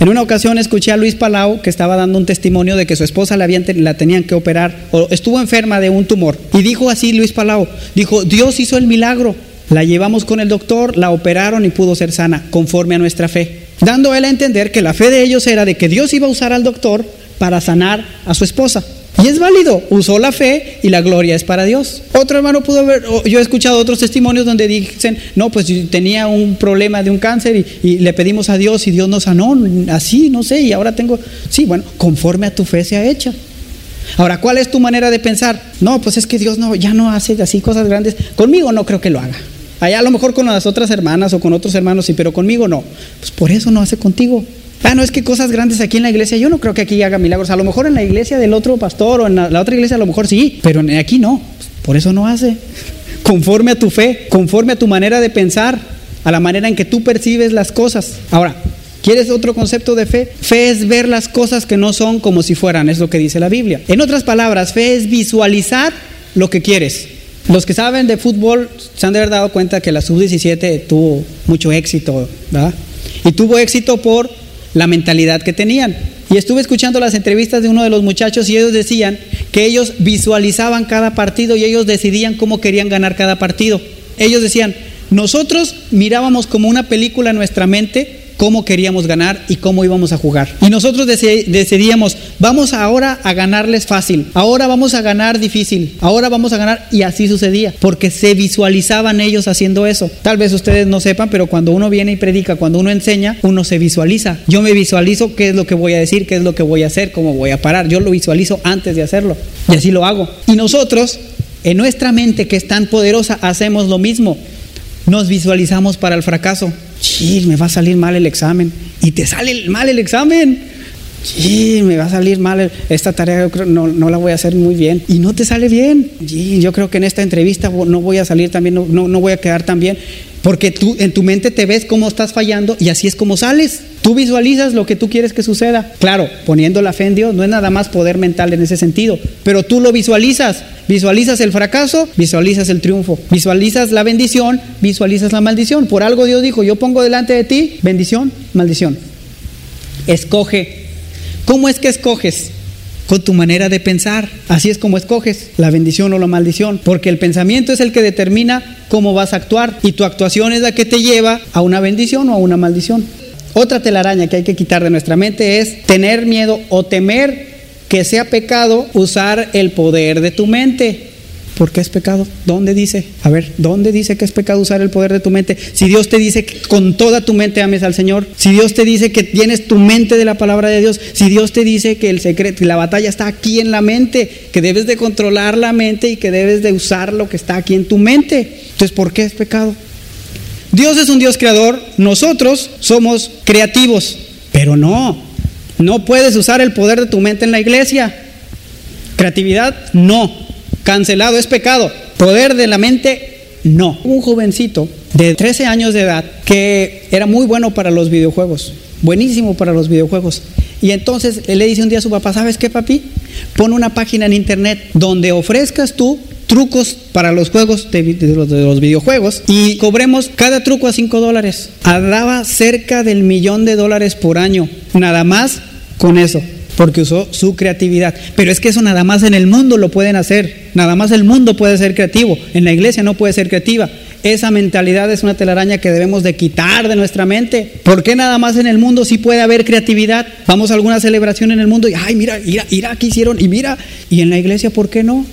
En una ocasión escuché a Luis Palau que estaba dando un testimonio de que su esposa la, la tenían que operar o estuvo enferma de un tumor. Y dijo así Luis Palau, dijo, Dios hizo el milagro. La llevamos con el doctor, la operaron y pudo ser sana conforme a nuestra fe dando él a entender que la fe de ellos era de que Dios iba a usar al doctor para sanar a su esposa. Y es válido, usó la fe y la gloria es para Dios. Otro hermano pudo ver, yo he escuchado otros testimonios donde dicen, no, pues tenía un problema de un cáncer y, y, le pedimos a Dios y Dios nos sanó, así, no sé, y ahora tengo, sí, bueno, conforme a tu fe se ha hecho. Ahora, ¿cuál es tu manera de pensar? No, pues es que Dios no, ya no hace así cosas grandes. Conmigo no creo que lo haga. Allá a lo mejor con las otras hermanas o con otros hermanos sí, pero conmigo no. Pues por eso no hace contigo. Ah, no, es que cosas grandes aquí en la iglesia, yo no creo que aquí haga milagros. A lo mejor en la iglesia del otro pastor o en la, otra iglesia a lo mejor sí, pero aquí no. Pues por eso no hace. Conforme a tu fe, conforme a tu manera de pensar, a la manera en que tú percibes las cosas. Ahora, ¿Quieres otro concepto de fe? Fe es ver las cosas que no son como si fueran, es lo que dice la Biblia. En otras palabras, fe es visualizar lo que quieres. Los que saben de fútbol se han de haber dado cuenta que la sub-17 tuvo mucho éxito, ¿verdad? Y tuvo éxito por la mentalidad que tenían. Y estuve escuchando las entrevistas de uno de los muchachos y ellos decían que ellos visualizaban cada partido y ellos decidían cómo querían ganar cada partido. Ellos decían, nosotros mirábamos como una película en nuestra mente cómo queríamos ganar y cómo íbamos a jugar. Y nosotros decidíamos, vamos ahora a ganarles fácil, ahora vamos a ganar difícil, ahora vamos a ganar y así sucedía, porque se visualizaban ellos haciendo eso. Tal vez ustedes no sepan, pero cuando uno viene y predica, cuando uno enseña, uno se visualiza. Yo me visualizo qué es lo que voy a decir, qué es lo que voy a hacer, cómo voy a parar. Yo lo visualizo antes de hacerlo y así lo hago. Y nosotros, en nuestra mente que es tan poderosa, hacemos lo mismo. Nos visualizamos para el fracaso. Sí, me va a salir mal el examen. Y te sale mal el examen. Sí, me va a salir mal esta tarea, yo creo, no, no, la voy a hacer muy bien. Y no te sale bien. Sí, yo creo que en esta entrevista no voy a salir también, no, no, no voy a quedar tan bien. Porque tú en tu mente te ves cómo estás fallando y así es como sales. Tú visualizas lo que tú quieres que suceda. Claro, poniendo la fe en Dios no es nada más poder mental en ese sentido, pero tú lo visualizas. Visualizas el fracaso, visualizas el triunfo. Visualizas la bendición, visualizas la maldición. Por algo Dios dijo, yo pongo delante de ti bendición, maldición. Escoge. ¿Cómo es que escoges? con tu manera de pensar. Así es como escoges la bendición o la maldición, porque el pensamiento es el que determina cómo vas a actuar y tu actuación es la que te lleva a una bendición o a una maldición. Otra telaraña que hay que quitar de nuestra mente es tener miedo o temer que sea pecado usar el poder de tu mente. ¿Por qué es pecado? ¿Dónde dice? A ver, ¿dónde dice que es pecado usar el poder de tu mente? Si Dios te dice que con toda tu mente ames al Señor, si Dios te dice que tienes tu mente de la palabra de Dios, si Dios te dice que el secreto, la batalla está aquí en la mente, que debes de controlar la mente y que debes de usar lo que está aquí en tu mente. Entonces, ¿por qué es pecado? Dios es un Dios creador, nosotros somos creativos, pero no, no puedes usar el poder de tu mente en la iglesia. Creatividad, no. Cancelado, es pecado. Poder de la mente, no. Un jovencito de 13 años de edad que era muy bueno para los videojuegos, buenísimo para los videojuegos. Y entonces le dice un día a su papá, ¿sabes qué, papi? Pon una página en internet donde ofrezcas tú trucos para los juegos de, los, videojuegos y cobremos cada truco a 5 dólares. Daba cerca del millón de dólares por año, nada más con eso porque usó su creatividad. Pero es que eso nada más en el mundo lo pueden hacer, nada más el mundo puede ser creativo, en la iglesia no puede ser creativa. Esa mentalidad es una telaraña que debemos de quitar de nuestra mente. ¿Por qué nada más en el mundo sí puede haber creatividad? Vamos a alguna celebración en el mundo y, ay, mira, mira, mira, ¿qué hicieron? Y mira, y en la iglesia, ¿por qué no?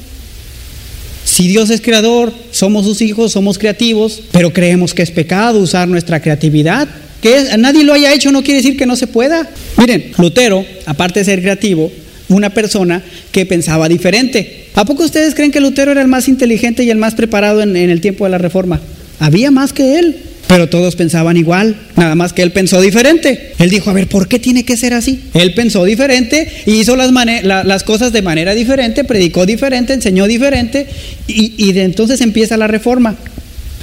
Si Dios es creador, somos sus hijos, somos creativos, pero creemos que es pecado usar nuestra creatividad que nadie lo haya hecho no quiere decir que no se pueda. Miren, Lutero, aparte de ser creativo, una persona que pensaba diferente. ¿A poco ustedes creen que Lutero era el más inteligente y el más preparado en, el tiempo de la reforma? Había más que él. Pero todos pensaban igual, nada más que él pensó diferente. Él dijo, a ver, ¿por qué tiene que ser así? Él pensó diferente y hizo las, las cosas de manera diferente, predicó diferente, enseñó diferente y, y de entonces empieza la reforma.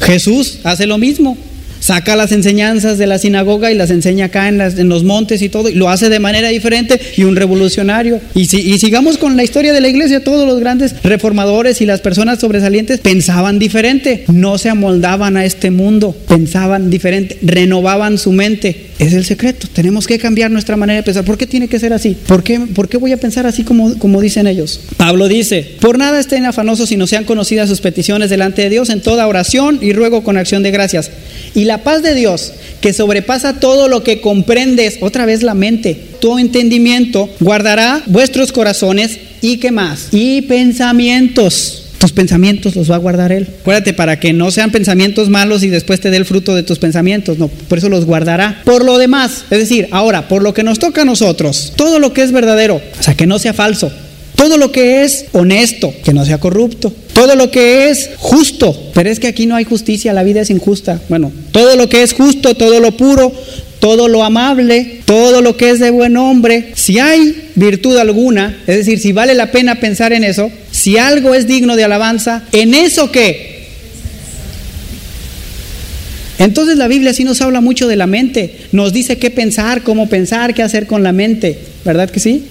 Jesús hace lo mismo saca las enseñanzas de la sinagoga y las enseña acá en, los montes y todo, y lo hace de manera diferente y un revolucionario. Y, si, sigamos con la historia de la iglesia, todos los grandes reformadores y las personas sobresalientes pensaban diferente, no se amoldaban a este mundo, pensaban diferente, renovaban su mente. Es el secreto, tenemos que cambiar nuestra manera de pensar. ¿Por qué tiene que ser así? ¿Por qué, por qué voy a pensar así como, como dicen ellos? Pablo dice, por nada estén afanosos si no sean conocidas sus peticiones delante de Dios en toda oración y ruego con acción de gracias. Y paz de Dios, que sobrepasa todo lo que comprendes, otra vez la mente, tu entendimiento, guardará vuestros corazones y qué más, y pensamientos. Tus pensamientos los va a guardar Él. Acuérdate, para que no sean pensamientos malos y después te dé el fruto de tus pensamientos. No, por eso los guardará. Por lo demás, es decir, ahora, por lo que nos toca a nosotros, todo lo que es verdadero, o sea, que no sea falso, todo lo que es honesto, que no sea corrupto. Todo lo que es justo, pero es que aquí no hay justicia, la vida es injusta. Bueno, todo lo que es justo, todo lo puro, todo lo amable, todo lo que es de buen hombre, si hay virtud alguna, es decir, si vale la pena pensar en eso, si algo es digno de alabanza, ¿en eso qué? Entonces la Biblia sí nos habla mucho de la mente, nos dice qué pensar, cómo pensar, qué hacer con la mente, ¿verdad que sí?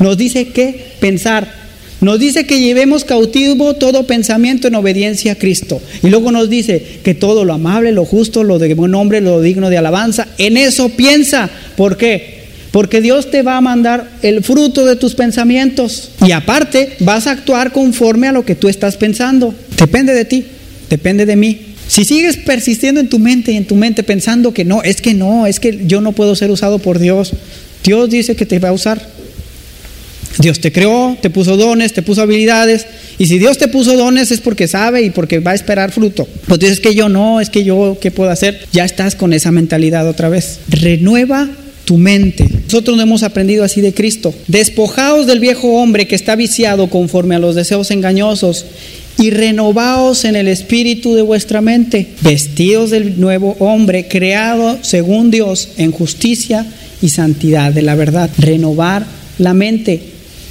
Nos dice qué pensar. Nos dice que llevemos cautivo todo pensamiento en obediencia a Cristo. Y luego nos dice que todo lo amable, lo justo, lo de buen hombre, lo digno de alabanza, en eso piensa. ¿Por qué? Porque Dios te va a mandar el fruto de tus pensamientos. Y aparte vas a actuar conforme a lo que tú estás pensando. Depende de ti, depende de mí. Si sigues persistiendo en tu mente y en tu mente pensando que no, es que no, es que yo no puedo ser usado por Dios, Dios dice que te va a usar. Dios te creó, te puso dones, te puso habilidades. Y si Dios te puso dones es porque sabe y porque va a esperar fruto. Pues dices que yo no, es que yo, ¿qué puedo hacer? Ya estás con esa mentalidad otra vez. Renueva tu mente. Nosotros no hemos aprendido así de Cristo. Despojaos del viejo hombre que está viciado conforme a los deseos engañosos y renovaos en el espíritu de vuestra mente, vestidos del nuevo hombre, creado según Dios en justicia y santidad de la verdad. Renovar la mente.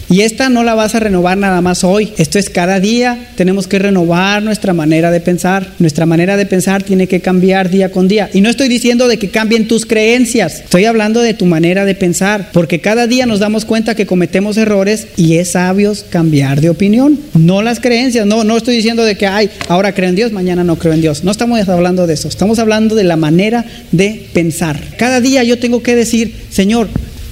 Y esta no la vas a renovar nada más hoy. Esto es cada día. Tenemos que renovar nuestra manera de pensar. Nuestra manera de pensar tiene que cambiar día con día. Y no estoy diciendo de que cambien tus creencias. Estoy hablando de tu manera de pensar. Porque cada día nos damos cuenta que cometemos errores y es sabio cambiar de opinión. No las creencias. No, no estoy diciendo de que, ay, ahora creo en Dios, mañana no creo en Dios. No estamos hablando de eso. Estamos hablando de la manera de pensar. Cada día yo tengo que decir, Señor,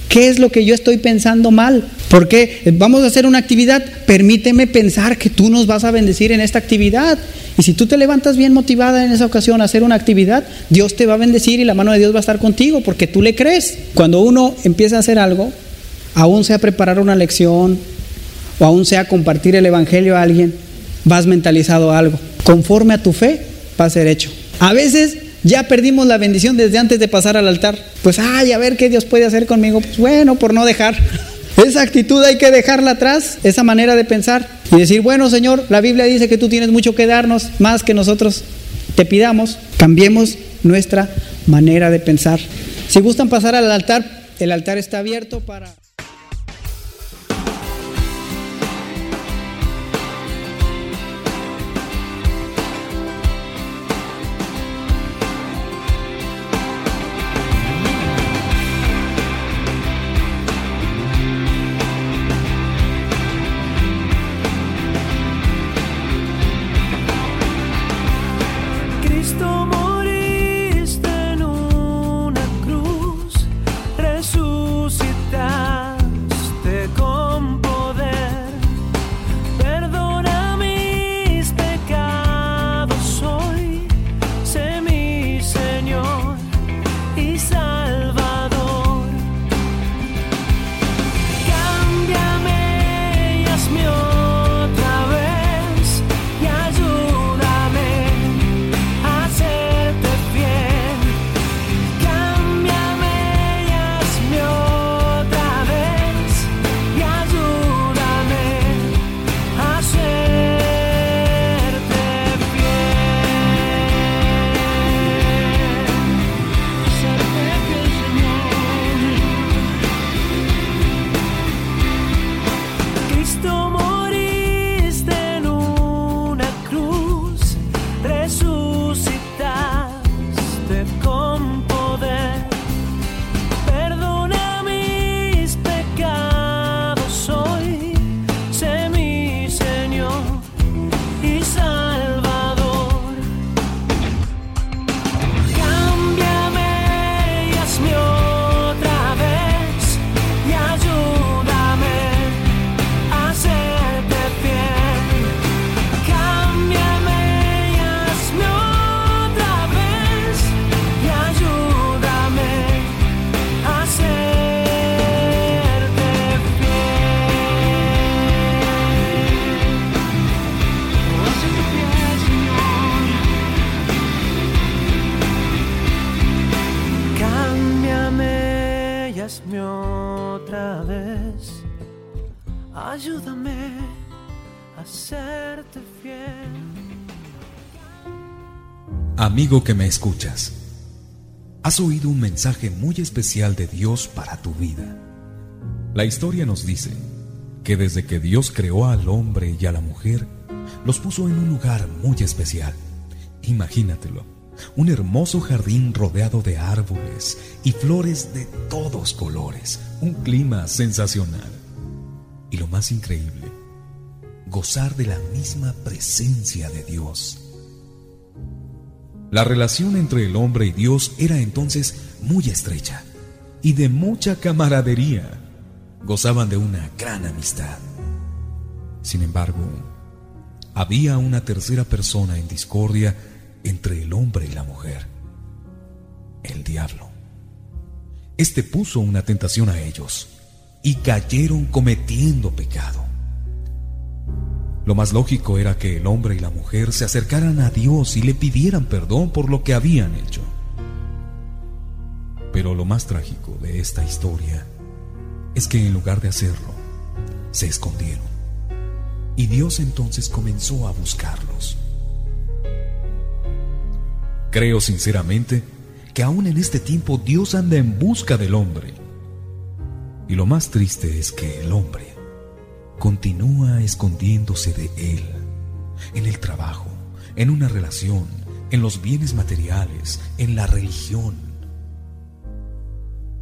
¿Qué es lo que yo estoy pensando mal? Porque vamos a hacer una actividad, permíteme pensar que tú nos vas a bendecir en esta actividad. Y si tú te levantas bien motivada en esa ocasión a hacer una actividad, Dios te va a bendecir y la mano de Dios va a estar contigo porque tú le crees. Cuando uno empieza a hacer algo, aún sea preparar una lección o aún sea compartir el Evangelio a alguien, vas mentalizado a algo. Conforme a tu fe, va a ser hecho. A veces ya perdimos la bendición desde antes de pasar al altar. Pues, ay, a ver qué Dios puede hacer conmigo. Pues bueno, por no dejar. Esa actitud hay que dejarla atrás, esa manera de pensar y decir, bueno Señor, la Biblia dice que tú tienes mucho que darnos, más que nosotros te pidamos, cambiemos nuestra manera de pensar. Si gustan pasar al altar, el altar está abierto para... Amigo que me escuchas, has oído un mensaje muy especial de Dios para tu vida. La historia nos dice que desde que Dios creó al hombre y a la mujer, los puso en un lugar muy especial. Imagínatelo, un hermoso jardín rodeado de árboles y flores de todos colores, un clima sensacional. Y lo más increíble, gozar de la misma presencia de Dios la relación entre el hombre y Dios era entonces muy estrecha y de mucha camaradería. Gozaban de una gran amistad. Sin embargo, había una tercera persona en discordia entre el hombre y la mujer, el diablo. Este puso una tentación a ellos y cayeron cometiendo pecado. Lo más lógico era que el hombre y la mujer se acercaran a Dios y le pidieran perdón por lo que habían hecho. Pero lo más trágico de esta historia es que en lugar de hacerlo, se escondieron. Y Dios entonces comenzó a buscarlos. Creo sinceramente que aún en este tiempo Dios anda en busca del hombre. Y lo más triste es que el hombre continúa escondiéndose de Él, en el trabajo, en una relación, en los bienes materiales, en la religión.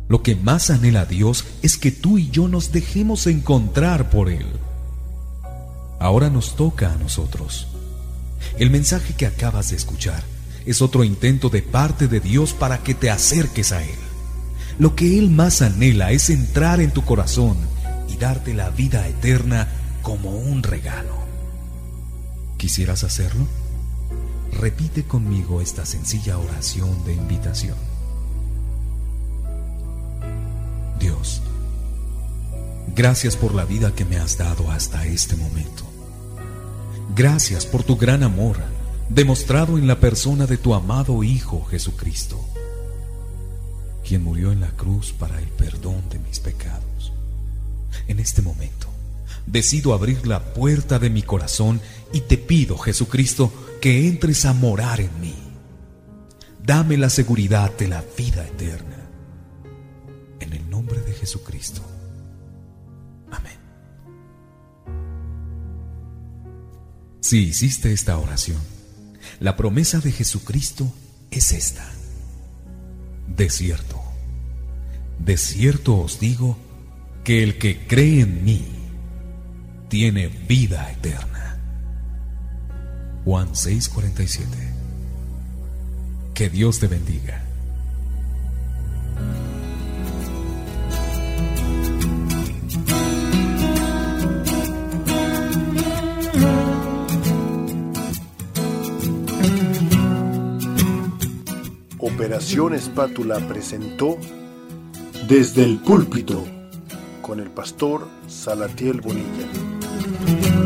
Lo que más anhela Dios es que tú y yo nos dejemos encontrar por Él. Ahora nos toca a nosotros. El mensaje que acabas de escuchar es otro intento de parte de Dios para que te acerques a Él. Lo que Él más anhela es entrar en tu corazón darte la vida eterna como un regalo. ¿Quisieras hacerlo? Repite conmigo esta sencilla oración de invitación. Dios, gracias por la vida que me has dado hasta este momento. Gracias por tu gran amor demostrado en la persona de tu amado Hijo Jesucristo, quien murió en la cruz para el perdón de mis pecados. En este momento, decido abrir la puerta de mi corazón y te pido, Jesucristo, que entres a morar en mí. Dame la seguridad de la vida eterna. En el nombre de Jesucristo. Amén. Si hiciste esta oración, la promesa de Jesucristo es esta. De cierto, de cierto os digo, que el que cree en mí tiene vida eterna. Juan 6:47. Que Dios te bendiga. Operación Espátula presentó Desde el púlpito con el pastor Salatiel Bonilla.